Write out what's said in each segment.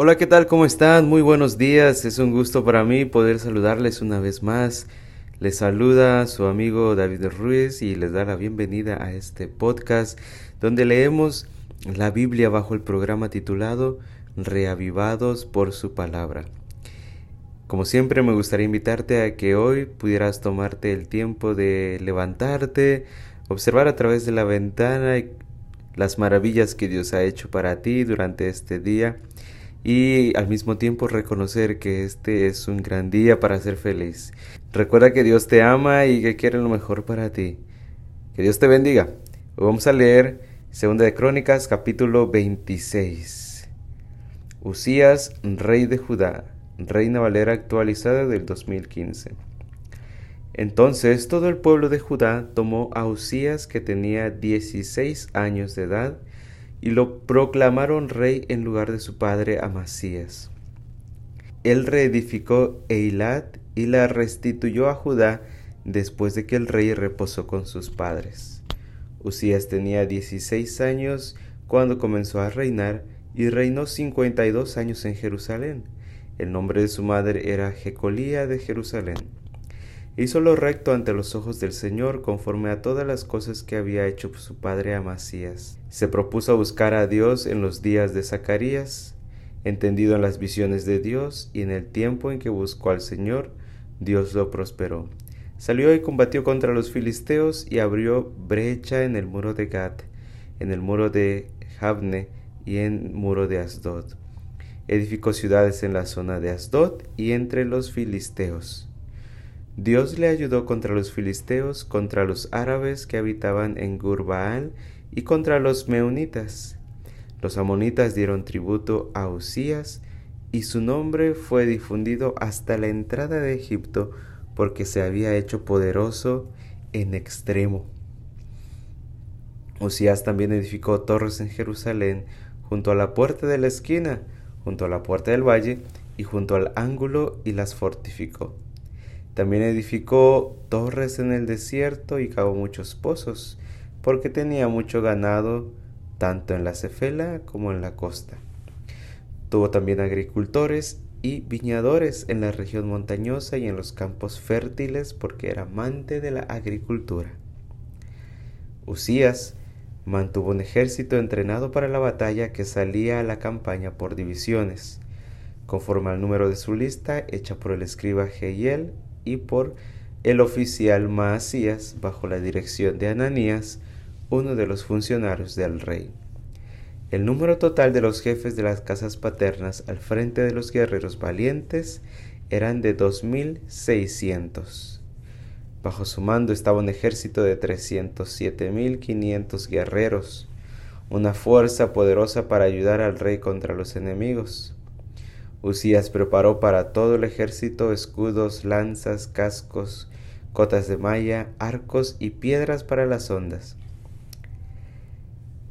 Hola, ¿qué tal? ¿Cómo están? Muy buenos días. Es un gusto para mí poder saludarles una vez más. Les saluda su amigo David Ruiz y les da la bienvenida a este podcast donde leemos la Biblia bajo el programa titulado Reavivados por su palabra. Como siempre me gustaría invitarte a que hoy pudieras tomarte el tiempo de levantarte, observar a través de la ventana las maravillas que Dios ha hecho para ti durante este día y al mismo tiempo reconocer que este es un gran día para ser feliz. Recuerda que Dios te ama y que quiere lo mejor para ti. Que Dios te bendiga. vamos a leer Segunda de Crónicas capítulo 26. Usías, rey de Judá, Reina Valera actualizada del 2015. Entonces todo el pueblo de Judá tomó a Usías que tenía 16 años de edad y lo proclamaron rey en lugar de su padre Amasías. Él reedificó Eilat y la restituyó a Judá después de que el rey reposó con sus padres. Usías tenía 16 años cuando comenzó a reinar y reinó 52 años en Jerusalén. El nombre de su madre era Jecolía de Jerusalén. Hizo lo recto ante los ojos del Señor conforme a todas las cosas que había hecho su padre Amasías. Se propuso buscar a Dios en los días de Zacarías, entendido en las visiones de Dios, y en el tiempo en que buscó al Señor, Dios lo prosperó. Salió y combatió contra los filisteos y abrió brecha en el muro de Gat, en el muro de Jabne y en el muro de Asdod. Edificó ciudades en la zona de Asdod y entre los filisteos Dios le ayudó contra los filisteos, contra los árabes que habitaban en Gurbaal y contra los meunitas. Los amonitas dieron tributo a Usías y su nombre fue difundido hasta la entrada de Egipto porque se había hecho poderoso en extremo. Usías también edificó torres en Jerusalén junto a la puerta de la esquina, junto a la puerta del valle y junto al ángulo y las fortificó. También edificó torres en el desierto y cavó muchos pozos, porque tenía mucho ganado tanto en la cefela como en la costa. Tuvo también agricultores y viñadores en la región montañosa y en los campos fértiles porque era amante de la agricultura. Usías mantuvo un ejército entrenado para la batalla que salía a la campaña por divisiones, conforme al número de su lista hecha por el escriba Jehiel y por el oficial Maasías bajo la dirección de Ananías, uno de los funcionarios del rey. El número total de los jefes de las casas paternas al frente de los guerreros valientes eran de dos mil seiscientos. Bajo su mando estaba un ejército de trescientos siete mil quinientos guerreros, una fuerza poderosa para ayudar al rey contra los enemigos. Usías preparó para todo el ejército escudos, lanzas, cascos, cotas de malla, arcos y piedras para las ondas.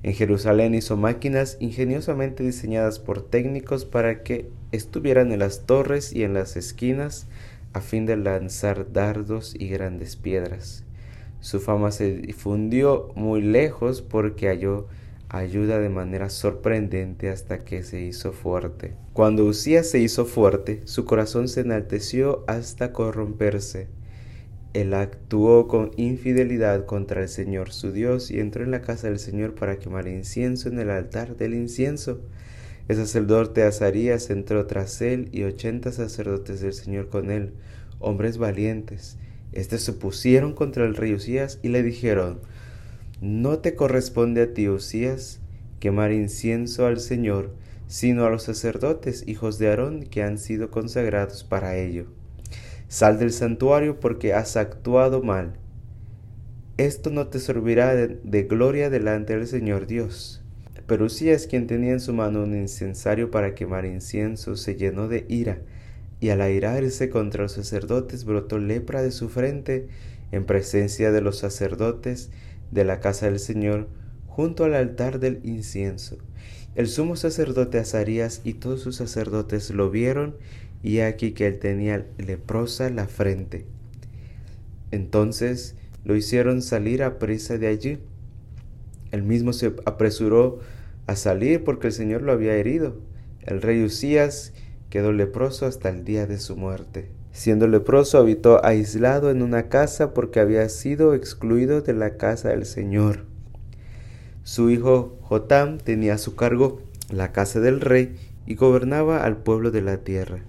En Jerusalén hizo máquinas ingeniosamente diseñadas por técnicos para que estuvieran en las torres y en las esquinas a fin de lanzar dardos y grandes piedras. Su fama se difundió muy lejos porque halló ayuda de manera sorprendente hasta que se hizo fuerte. Cuando Usías se hizo fuerte, su corazón se enalteció hasta corromperse. Él actuó con infidelidad contra el Señor su Dios y entró en la casa del Señor para quemar incienso en el altar del incienso. El sacerdote Azarías entró tras él y ochenta sacerdotes del Señor con él, hombres valientes. Estos se pusieron contra el rey Usías y le dijeron, no te corresponde a ti, Usías, quemar incienso al Señor, sino a los sacerdotes, hijos de Aarón, que han sido consagrados para ello. Sal del santuario porque has actuado mal. Esto no te servirá de, gloria delante del Señor Dios. Pero Usías, quien tenía en su mano un incensario para quemar incienso, se llenó de ira, y al airarse contra los sacerdotes brotó lepra de su frente en presencia de los sacerdotes, de la casa del Señor junto al altar del incienso. El sumo sacerdote Azarías y todos sus sacerdotes lo vieron y aquí que él tenía leprosa la frente. Entonces lo hicieron salir a presa de allí. Él mismo se apresuró a salir porque el Señor lo había herido. El rey Usías quedó leproso hasta el día de su muerte. Siendo leproso, habitó aislado en una casa porque había sido excluido de la casa del Señor. Su hijo Jotam tenía a su cargo la casa del rey y gobernaba al pueblo de la tierra.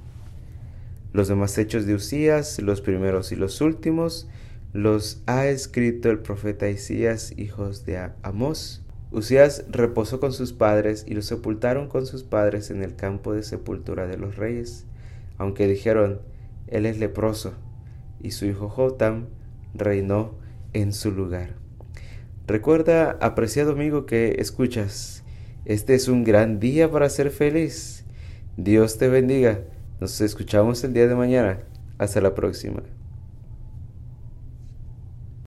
Los demás hechos de Usías, los primeros y los últimos, los ha escrito el profeta Isías, hijos de Amós. Usías reposó con sus padres y lo sepultaron con sus padres en el campo de sepultura de los reyes, aunque dijeron, él es leproso, y su hijo Jotam reinó en su lugar. Recuerda, apreciado amigo que escuchas, este es un gran día para ser feliz. Dios te bendiga. Nos escuchamos el día de mañana. Hasta la próxima.